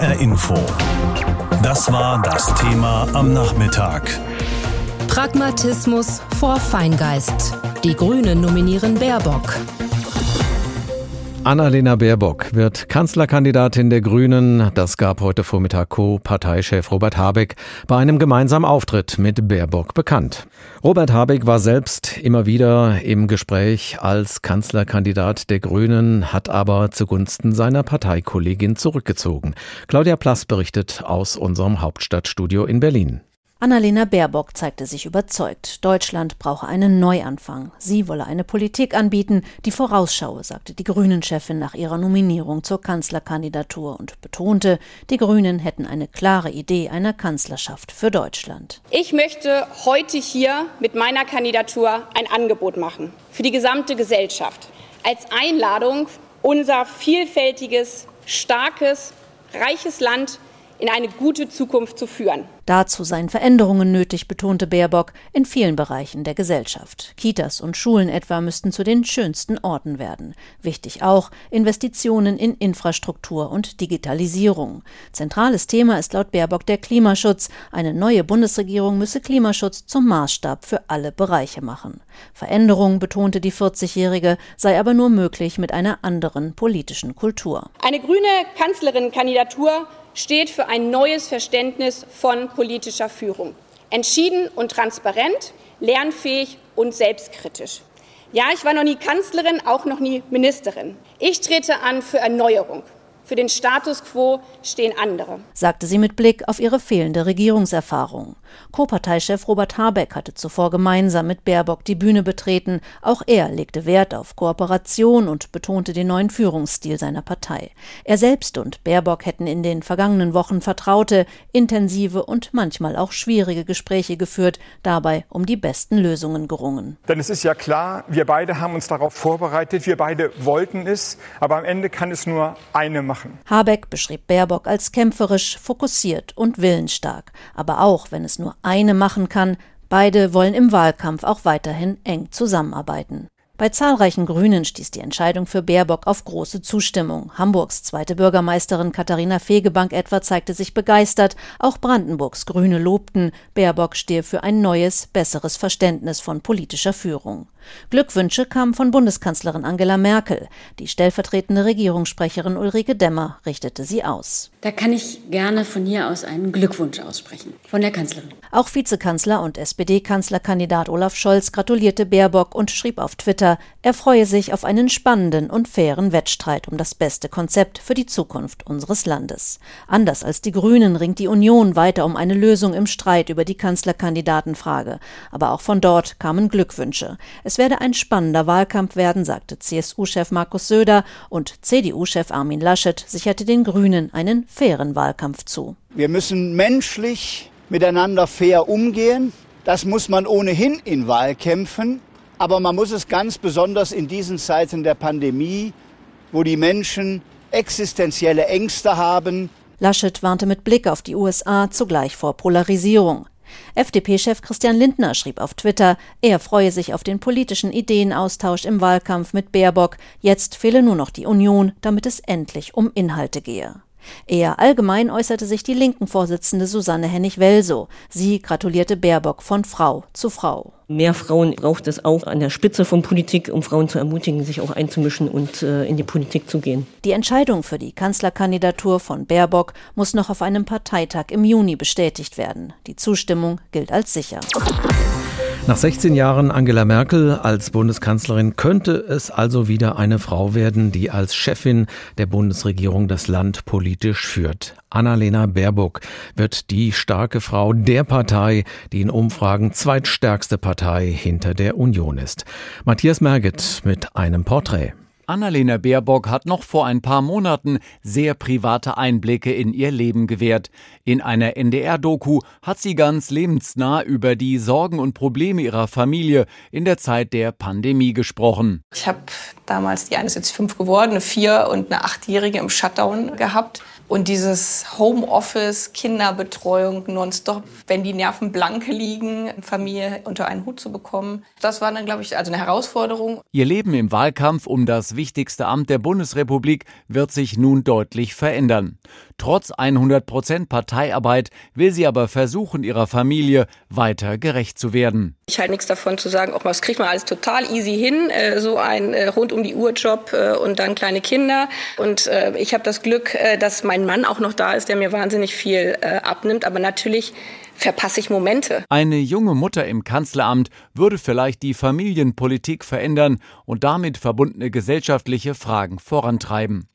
HR Info. Das war das Thema am Nachmittag. Pragmatismus vor Feingeist. Die Grünen nominieren Baerbock. Annalena Baerbock wird Kanzlerkandidatin der Grünen. Das gab heute Vormittag Co-Parteichef Robert Habeck bei einem gemeinsamen Auftritt mit Baerbock bekannt. Robert Habeck war selbst immer wieder im Gespräch als Kanzlerkandidat der Grünen, hat aber zugunsten seiner Parteikollegin zurückgezogen. Claudia Plass berichtet aus unserem Hauptstadtstudio in Berlin. Annalena Baerbock zeigte sich überzeugt. Deutschland brauche einen Neuanfang. Sie wolle eine Politik anbieten, die vorausschaue, sagte die Grünen-Chefin nach ihrer Nominierung zur Kanzlerkandidatur und betonte, die Grünen hätten eine klare Idee einer Kanzlerschaft für Deutschland. Ich möchte heute hier mit meiner Kandidatur ein Angebot machen für die gesamte Gesellschaft. Als Einladung, unser vielfältiges, starkes, reiches Land in eine gute Zukunft zu führen. Dazu seien Veränderungen nötig, betonte Baerbock, in vielen Bereichen der Gesellschaft. Kitas und Schulen etwa müssten zu den schönsten Orten werden. Wichtig auch Investitionen in Infrastruktur und Digitalisierung. Zentrales Thema ist laut Baerbock der Klimaschutz. Eine neue Bundesregierung müsse Klimaschutz zum Maßstab für alle Bereiche machen. Veränderung, betonte die 40-Jährige, sei aber nur möglich mit einer anderen politischen Kultur. Eine grüne Kanzlerin-Kandidatur steht für ein neues Verständnis von politischer Führung. Entschieden und transparent, lernfähig und selbstkritisch. Ja, ich war noch nie Kanzlerin, auch noch nie Ministerin. Ich trete an für Erneuerung, für den Status quo stehen andere, sagte sie mit Blick auf ihre fehlende Regierungserfahrung. Co-Parteichef Robert Habeck hatte zuvor gemeinsam mit Baerbock die Bühne betreten. Auch er legte Wert auf Kooperation und betonte den neuen Führungsstil seiner Partei. Er selbst und Baerbock hätten in den vergangenen Wochen vertraute, intensive und manchmal auch schwierige Gespräche geführt, dabei um die besten Lösungen gerungen. Denn es ist ja klar, wir beide haben uns darauf vorbereitet, wir beide wollten es, aber am Ende kann es nur eine machen machen. Habeck beschrieb Baerbock als kämpferisch, fokussiert und willensstark. Aber auch wenn es nur eine machen kann, beide wollen im Wahlkampf auch weiterhin eng zusammenarbeiten. Bei zahlreichen Grünen stieß die Entscheidung für Baerbock auf große Zustimmung. Hamburgs zweite Bürgermeisterin Katharina Fegebank etwa zeigte sich begeistert. Auch Brandenburgs Grüne lobten, Baerbock stehe für ein neues, besseres Verständnis von politischer Führung. Glückwünsche kamen von Bundeskanzlerin Angela Merkel. Die stellvertretende Regierungssprecherin Ulrike Demmer richtete sie aus. Da kann ich gerne von hier aus einen Glückwunsch aussprechen. Von der Kanzlerin. Auch Vizekanzler und SPD-Kanzlerkandidat Olaf Scholz gratulierte Baerbock und schrieb auf Twitter, er freue sich auf einen spannenden und fairen Wettstreit um das beste Konzept für die Zukunft unseres Landes. Anders als die Grünen ringt die Union weiter um eine Lösung im Streit über die Kanzlerkandidatenfrage. Aber auch von dort kamen Glückwünsche. Es werde ein spannender Wahlkampf werden, sagte CSU-Chef Markus Söder und CDU-Chef Armin Laschet sicherte den Grünen einen fairen Wahlkampf zu. Wir müssen menschlich miteinander fair umgehen. Das muss man ohnehin in Wahlkämpfen. Aber man muss es ganz besonders in diesen Zeiten der Pandemie, wo die Menschen existenzielle Ängste haben. Laschet warnte mit Blick auf die USA zugleich vor Polarisierung. FDP-Chef Christian Lindner schrieb auf Twitter, er freue sich auf den politischen Ideenaustausch im Wahlkampf mit Baerbock. Jetzt fehle nur noch die Union, damit es endlich um Inhalte gehe. Eher allgemein äußerte sich die linken Vorsitzende Susanne Hennig-Welsow. Sie gratulierte Baerbock von Frau zu Frau. Mehr Frauen braucht es auch an der Spitze von Politik, um Frauen zu ermutigen, sich auch einzumischen und äh, in die Politik zu gehen. Die Entscheidung für die Kanzlerkandidatur von Baerbock muss noch auf einem Parteitag im Juni bestätigt werden. Die Zustimmung gilt als sicher. Nach 16 Jahren Angela Merkel als Bundeskanzlerin könnte es also wieder eine Frau werden, die als Chefin der Bundesregierung das Land politisch führt. Annalena Baerbock wird die starke Frau der Partei, die in Umfragen zweitstärkste Partei hinter der Union ist. Matthias Merget mit einem Porträt. Annalena Baerbock hat noch vor ein paar Monaten sehr private Einblicke in ihr Leben gewährt. In einer NDR-Doku hat sie ganz lebensnah über die Sorgen und Probleme ihrer Familie in der Zeit der Pandemie gesprochen. Ich habe damals, die eine ist jetzt fünf geworden, eine vier und eine achtjährige im Shutdown gehabt. Und dieses Homeoffice, Kinderbetreuung nonstop, wenn die Nerven blanke liegen, Familie unter einen Hut zu bekommen, das war dann, glaube ich, also eine Herausforderung. Ihr Leben im Wahlkampf um das wichtigste Amt der Bundesrepublik wird sich nun deutlich verändern. Trotz 100 Prozent Parteiarbeit will sie aber versuchen, ihrer Familie weiter gerecht zu werden. Ich halte nichts davon zu sagen, auch das kriegt man alles total easy hin, äh, so ein äh, rund um die Uhr Job äh, und dann kleine Kinder. Und ich habe das Glück, dass mein Mann auch noch da ist, der mir wahnsinnig viel abnimmt. Aber natürlich verpasse ich Momente. Eine junge Mutter im Kanzleramt würde vielleicht die Familienpolitik verändern und damit verbundene gesellschaftliche Fragen vorantreiben.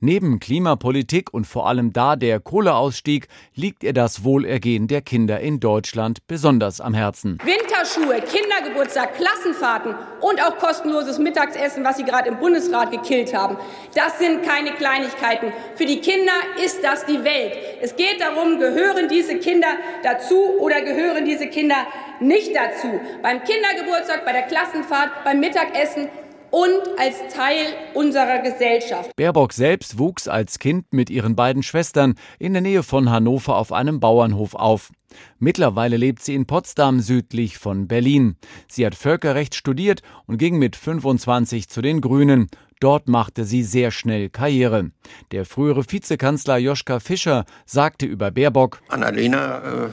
Neben Klimapolitik und vor allem da der Kohleausstieg liegt ihr das Wohlergehen der Kinder in Deutschland besonders am Herzen. Winterschuhe, Kindergeburtstag, Klassenfahrten und auch kostenloses Mittagessen, was Sie gerade im Bundesrat gekillt haben. Das sind keine Kleinigkeiten. Für die Kinder ist das die Welt. Es geht darum, gehören diese Kinder dazu oder gehören diese Kinder nicht dazu. Beim Kindergeburtstag, bei der Klassenfahrt, beim Mittagessen und als Teil unserer Gesellschaft. Baerbock selbst wuchs als Kind mit ihren beiden Schwestern in der Nähe von Hannover auf einem Bauernhof auf. Mittlerweile lebt sie in Potsdam südlich von Berlin. Sie hat Völkerrecht studiert und ging mit 25 zu den Grünen. Dort machte sie sehr schnell Karriere. Der frühere Vizekanzler Joschka Fischer sagte über Baerbock: Annalena äh,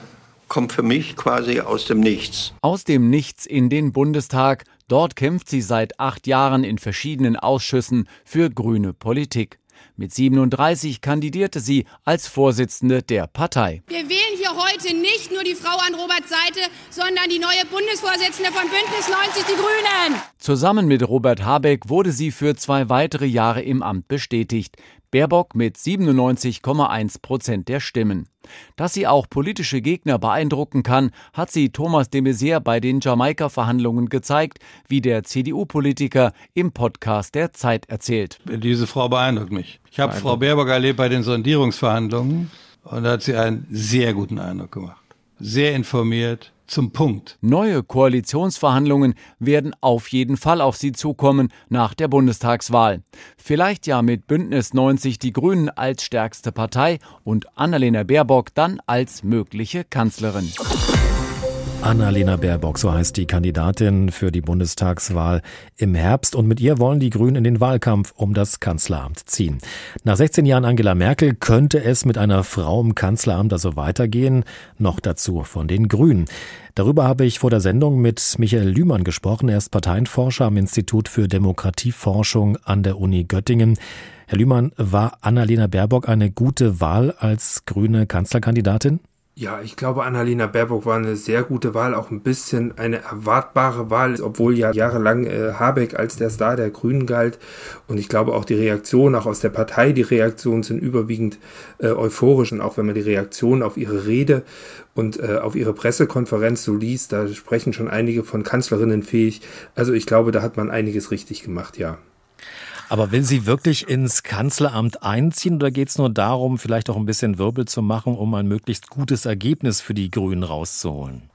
kommt für mich quasi aus dem Nichts. Aus dem Nichts in den Bundestag. Dort kämpft sie seit acht Jahren in verschiedenen Ausschüssen für grüne Politik. Mit 37 kandidierte sie als Vorsitzende der Partei. Wir wählen hier heute nicht nur die Frau an Roberts Seite, sondern die neue Bundesvorsitzende von Bündnis 90 Die Grünen. Zusammen mit Robert Habeck wurde sie für zwei weitere Jahre im Amt bestätigt. Baerbock mit 97,1 Prozent der Stimmen. Dass sie auch politische Gegner beeindrucken kann, hat sie Thomas de Maizière bei den Jamaika-Verhandlungen gezeigt, wie der CDU-Politiker im Podcast der Zeit erzählt. Diese Frau beeindruckt mich. Ich habe Frau Baerbock erlebt bei den Sondierungsverhandlungen und da hat sie einen sehr guten Eindruck gemacht. Sehr informiert, zum Punkt. Neue Koalitionsverhandlungen werden auf jeden Fall auf sie zukommen nach der Bundestagswahl. Vielleicht ja mit Bündnis 90 Die Grünen als stärkste Partei und Annalena Baerbock dann als mögliche Kanzlerin. Annalena Baerbock, so heißt die Kandidatin für die Bundestagswahl im Herbst. Und mit ihr wollen die Grünen in den Wahlkampf um das Kanzleramt ziehen. Nach 16 Jahren Angela Merkel könnte es mit einer Frau im Kanzleramt also weitergehen. Noch dazu von den Grünen. Darüber habe ich vor der Sendung mit Michael Lühmann gesprochen. Er ist Parteienforscher am Institut für Demokratieforschung an der Uni Göttingen. Herr Lühmann, war Annalena Baerbock eine gute Wahl als grüne Kanzlerkandidatin? Ja, ich glaube, Annalena Baerbock war eine sehr gute Wahl, auch ein bisschen eine erwartbare Wahl, obwohl ja jahrelang äh, Habeck als der Star der Grünen galt. Und ich glaube auch die Reaktion, auch aus der Partei, die Reaktionen sind überwiegend äh, euphorisch. Und auch wenn man die Reaktion auf ihre Rede und äh, auf ihre Pressekonferenz so liest, da sprechen schon einige von Kanzlerinnen fähig. Also ich glaube, da hat man einiges richtig gemacht, ja. Aber will sie wirklich ins Kanzleramt einziehen oder geht es nur darum, vielleicht auch ein bisschen Wirbel zu machen, um ein möglichst gutes Ergebnis für die Grünen rauszuholen?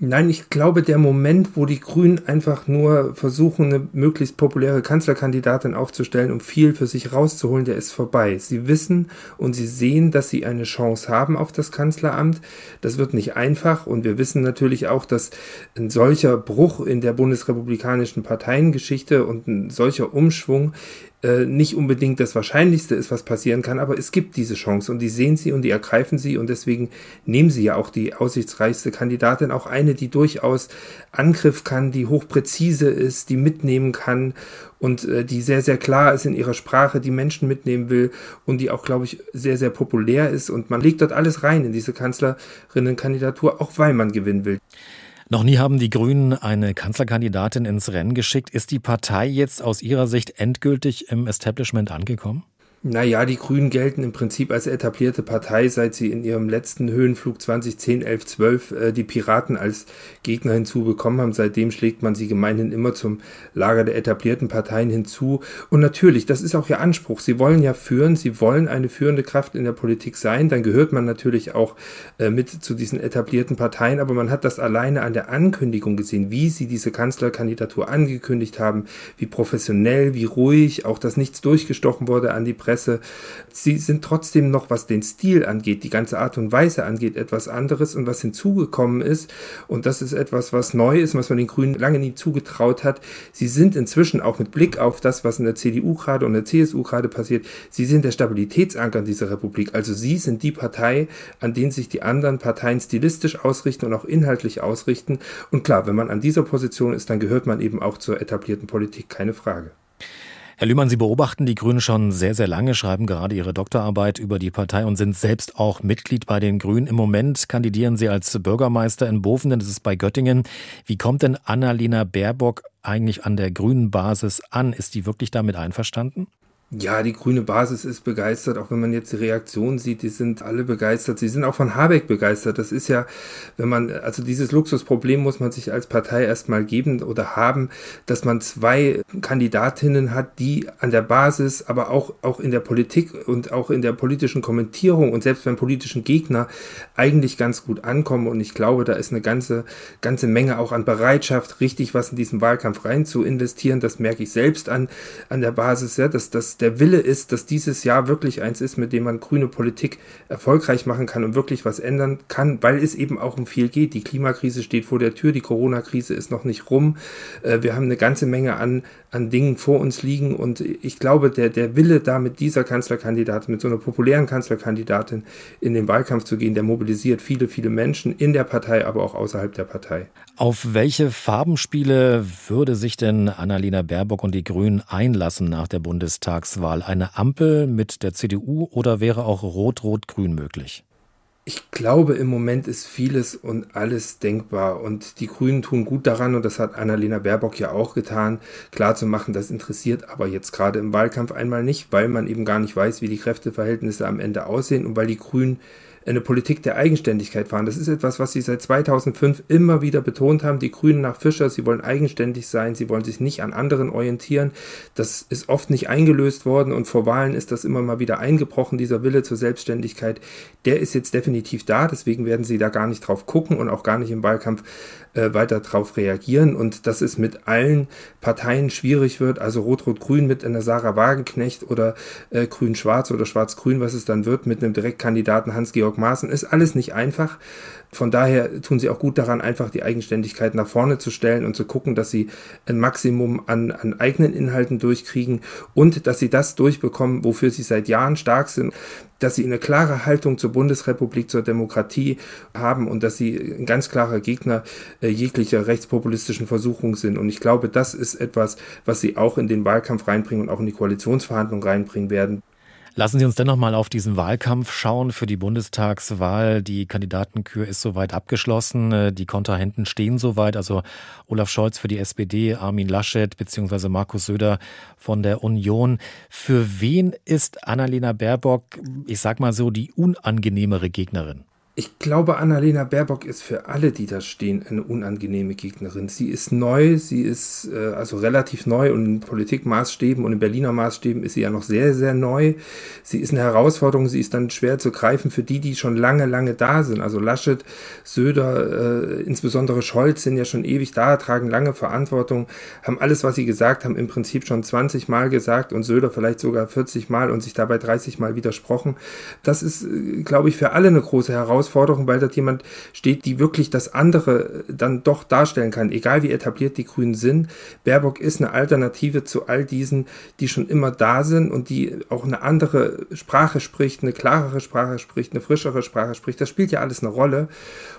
Nein, ich glaube, der Moment, wo die Grünen einfach nur versuchen, eine möglichst populäre Kanzlerkandidatin aufzustellen, um viel für sich rauszuholen, der ist vorbei. Sie wissen und sie sehen, dass sie eine Chance haben auf das Kanzleramt. Das wird nicht einfach und wir wissen natürlich auch, dass ein solcher Bruch in der bundesrepublikanischen Parteiengeschichte und ein solcher Umschwung äh, nicht unbedingt das Wahrscheinlichste ist, was passieren kann, aber es gibt diese Chance und die sehen sie und die ergreifen sie und deswegen nehmen sie ja auch die aussichtsreichste Kandidatin, auch eine, die durchaus Angriff kann, die hochpräzise ist, die mitnehmen kann und äh, die sehr, sehr klar ist in ihrer Sprache, die Menschen mitnehmen will und die auch, glaube ich, sehr, sehr populär ist und man legt dort alles rein in diese Kanzlerinnenkandidatur, auch weil man gewinnen will. Noch nie haben die Grünen eine Kanzlerkandidatin ins Rennen geschickt. Ist die Partei jetzt aus Ihrer Sicht endgültig im Establishment angekommen? Naja, die Grünen gelten im Prinzip als etablierte Partei, seit sie in ihrem letzten Höhenflug 2010, 11, 12 äh, die Piraten als Gegner hinzubekommen haben. Seitdem schlägt man sie gemeinhin immer zum Lager der etablierten Parteien hinzu. Und natürlich, das ist auch ihr Anspruch. Sie wollen ja führen, sie wollen eine führende Kraft in der Politik sein. Dann gehört man natürlich auch äh, mit zu diesen etablierten Parteien. Aber man hat das alleine an der Ankündigung gesehen, wie sie diese Kanzlerkandidatur angekündigt haben, wie professionell, wie ruhig, auch dass nichts durchgestochen wurde an die Presse Presse. Sie sind trotzdem noch, was den Stil angeht, die ganze Art und Weise angeht, etwas anderes. Und was hinzugekommen ist, und das ist etwas, was neu ist, was man den Grünen lange nie zugetraut hat, sie sind inzwischen auch mit Blick auf das, was in der CDU gerade und der CSU gerade passiert, sie sind der Stabilitätsanker dieser Republik. Also sie sind die Partei, an denen sich die anderen Parteien stilistisch ausrichten und auch inhaltlich ausrichten. Und klar, wenn man an dieser Position ist, dann gehört man eben auch zur etablierten Politik, keine Frage. Herr Lühmann, Sie beobachten die Grünen schon sehr, sehr lange, schreiben gerade Ihre Doktorarbeit über die Partei und sind selbst auch Mitglied bei den Grünen. Im Moment kandidieren Sie als Bürgermeister in Bovenden, das ist bei Göttingen. Wie kommt denn Annalena Baerbock eigentlich an der grünen Basis an? Ist die wirklich damit einverstanden? Ja, die grüne Basis ist begeistert, auch wenn man jetzt die Reaktion sieht, die sind alle begeistert. Sie sind auch von Habeck begeistert. Das ist ja, wenn man, also dieses Luxusproblem muss man sich als Partei erstmal geben oder haben, dass man zwei Kandidatinnen hat, die an der Basis, aber auch, auch in der Politik und auch in der politischen Kommentierung und selbst beim politischen Gegner eigentlich ganz gut ankommen. Und ich glaube, da ist eine ganze, ganze Menge auch an Bereitschaft, richtig was in diesen Wahlkampf rein zu investieren. Das merke ich selbst an, an der Basis, ja, dass, dass der Wille ist, dass dieses Jahr wirklich eins ist, mit dem man grüne Politik erfolgreich machen kann und wirklich was ändern kann, weil es eben auch um viel geht. Die Klimakrise steht vor der Tür, die Corona-Krise ist noch nicht rum. Äh, wir haben eine ganze Menge an, an Dingen vor uns liegen und ich glaube, der, der Wille, da mit dieser Kanzlerkandidatin, mit so einer populären Kanzlerkandidatin in den Wahlkampf zu gehen, der mobilisiert viele, viele Menschen in der Partei, aber auch außerhalb der Partei. Auf welche Farbenspiele würde sich denn Annalena Baerbock und die Grünen einlassen nach der Bundestagswahl? Eine Ampel mit der CDU oder wäre auch Rot-Rot-Grün möglich? Ich glaube, im Moment ist vieles und alles denkbar und die Grünen tun gut daran und das hat Annalena Baerbock ja auch getan, klarzumachen, das interessiert aber jetzt gerade im Wahlkampf einmal nicht, weil man eben gar nicht weiß, wie die Kräfteverhältnisse am Ende aussehen und weil die Grünen eine Politik der Eigenständigkeit fahren. Das ist etwas, was sie seit 2005 immer wieder betont haben. Die Grünen nach Fischer, sie wollen eigenständig sein, sie wollen sich nicht an anderen orientieren. Das ist oft nicht eingelöst worden und vor Wahlen ist das immer mal wieder eingebrochen, dieser Wille zur Selbstständigkeit. Der ist jetzt definitiv da, deswegen werden sie da gar nicht drauf gucken und auch gar nicht im Wahlkampf äh, weiter darauf reagieren und dass es mit allen Parteien schwierig wird, also Rot-Rot-Grün mit einer Sarah Wagenknecht oder äh, Grün-Schwarz oder Schwarz-Grün, was es dann wird, mit einem Direktkandidaten Hans-Georg Maaßen, ist alles nicht einfach. Von daher tun sie auch gut daran, einfach die Eigenständigkeit nach vorne zu stellen und zu gucken, dass sie ein Maximum an, an eigenen Inhalten durchkriegen und dass sie das durchbekommen, wofür sie seit Jahren stark sind, dass sie eine klare Haltung zur Bundesrepublik, zur Demokratie haben und dass sie ein ganz klarer Gegner jeglicher rechtspopulistischen Versuchung sind. Und ich glaube, das ist etwas, was sie auch in den Wahlkampf reinbringen und auch in die Koalitionsverhandlungen reinbringen werden. Lassen Sie uns dennoch mal auf diesen Wahlkampf schauen für die Bundestagswahl. Die Kandidatenkür ist soweit abgeschlossen. Äh, die Kontrahenten stehen soweit. Also Olaf Scholz für die SPD, Armin Laschet bzw. Markus Söder von der Union. Für wen ist Annalena Baerbock, ich sag mal so, die unangenehmere Gegnerin? Ich glaube, Annalena Baerbock ist für alle, die da stehen, eine unangenehme Gegnerin. Sie ist neu, sie ist äh, also relativ neu und in Politikmaßstäben und in Berliner Maßstäben ist sie ja noch sehr, sehr neu. Sie ist eine Herausforderung, sie ist dann schwer zu greifen für die, die schon lange, lange da sind. Also Laschet, Söder, äh, insbesondere Scholz sind ja schon ewig da, tragen lange Verantwortung, haben alles, was sie gesagt haben, im Prinzip schon 20 Mal gesagt und Söder vielleicht sogar 40 Mal und sich dabei 30 Mal widersprochen. Das ist, äh, glaube ich, für alle eine große Herausforderung Herausforderung, weil dort jemand steht, die wirklich das andere dann doch darstellen kann, egal wie etabliert die Grünen sind. Baerbock ist eine Alternative zu all diesen, die schon immer da sind und die auch eine andere Sprache spricht, eine klarere Sprache spricht, eine frischere Sprache spricht. Das spielt ja alles eine Rolle.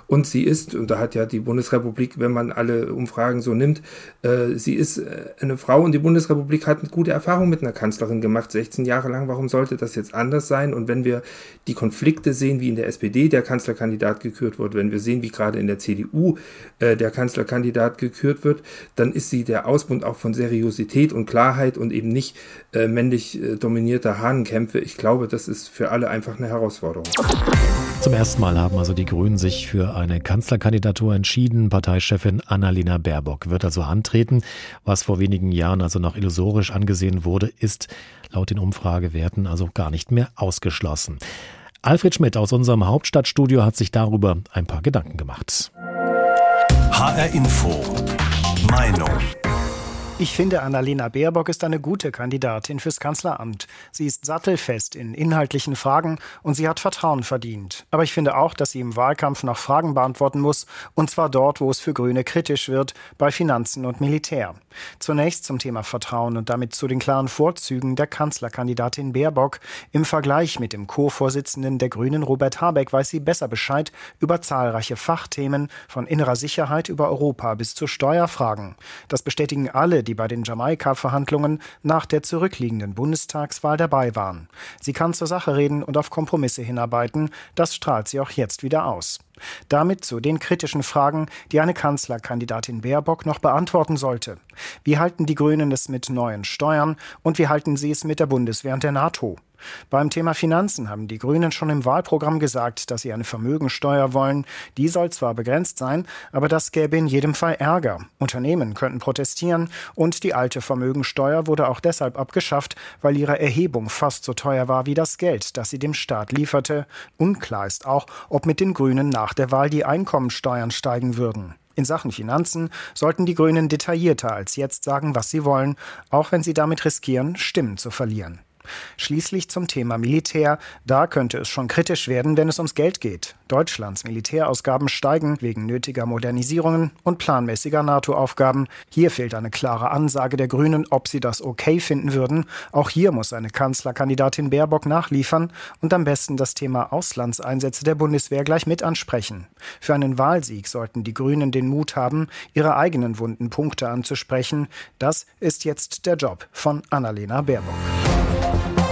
Und sie ist, und da hat ja die Bundesrepublik, wenn man alle Umfragen so nimmt, äh, sie ist äh, eine Frau und die Bundesrepublik hat eine gute Erfahrung mit einer Kanzlerin gemacht, 16 Jahre lang. Warum sollte das jetzt anders sein? Und wenn wir die Konflikte sehen, wie in der SPD der Kanzlerkandidat gekürt wird, wenn wir sehen, wie gerade in der CDU äh, der Kanzlerkandidat gekürt wird, dann ist sie der Ausbund auch von Seriosität und Klarheit und eben nicht äh, männlich äh, dominierter Hahnenkämpfe. Ich glaube, das ist für alle einfach eine Herausforderung. Zum ersten Mal haben also die Grünen sich für eine Kanzlerkandidatur entschieden. Parteichefin Annalena Baerbock wird also antreten. Was vor wenigen Jahren also noch illusorisch angesehen wurde, ist laut den Umfragewerten also gar nicht mehr ausgeschlossen. Alfred Schmidt aus unserem Hauptstadtstudio hat sich darüber ein paar Gedanken gemacht. HR Info. Meinung. Ich finde, Annalena Baerbock ist eine gute Kandidatin fürs Kanzleramt. Sie ist sattelfest in inhaltlichen Fragen und sie hat Vertrauen verdient. Aber ich finde auch, dass sie im Wahlkampf noch Fragen beantworten muss, und zwar dort, wo es für Grüne kritisch wird, bei Finanzen und Militär. Zunächst zum Thema Vertrauen und damit zu den klaren Vorzügen der Kanzlerkandidatin Baerbock. Im Vergleich mit dem Co-Vorsitzenden der Grünen Robert Habeck weiß sie besser Bescheid über zahlreiche Fachthemen, von innerer Sicherheit über Europa bis zu Steuerfragen. Das bestätigen alle, die bei den Jamaika-Verhandlungen nach der zurückliegenden Bundestagswahl dabei waren. Sie kann zur Sache reden und auf Kompromisse hinarbeiten. Das strahlt sie auch jetzt wieder aus. Damit zu den kritischen Fragen, die eine Kanzlerkandidatin Baerbock noch beantworten sollte. Wie halten die Grünen es mit neuen Steuern und wie halten sie es mit der Bundeswehr und der NATO? Beim Thema Finanzen haben die Grünen schon im Wahlprogramm gesagt, dass sie eine Vermögensteuer wollen. Die soll zwar begrenzt sein, aber das gäbe in jedem Fall Ärger. Unternehmen könnten protestieren und die alte Vermögensteuer wurde auch deshalb abgeschafft, weil ihre Erhebung fast so teuer war wie das Geld, das sie dem Staat lieferte. Unklar ist auch, ob mit den Grünen nach der Wahl die Einkommensteuern steigen würden. In Sachen Finanzen sollten die Grünen detaillierter als jetzt sagen, was sie wollen, auch wenn sie damit riskieren, Stimmen zu verlieren. Schließlich zum Thema Militär. Da könnte es schon kritisch werden, wenn es ums Geld geht. Deutschlands Militärausgaben steigen wegen nötiger Modernisierungen und planmäßiger NATO-Aufgaben. Hier fehlt eine klare Ansage der Grünen, ob sie das okay finden würden. Auch hier muss eine Kanzlerkandidatin Baerbock nachliefern und am besten das Thema Auslandseinsätze der Bundeswehr gleich mit ansprechen. Für einen Wahlsieg sollten die Grünen den Mut haben, ihre eigenen wunden Punkte anzusprechen. Das ist jetzt der Job von Annalena Baerbock.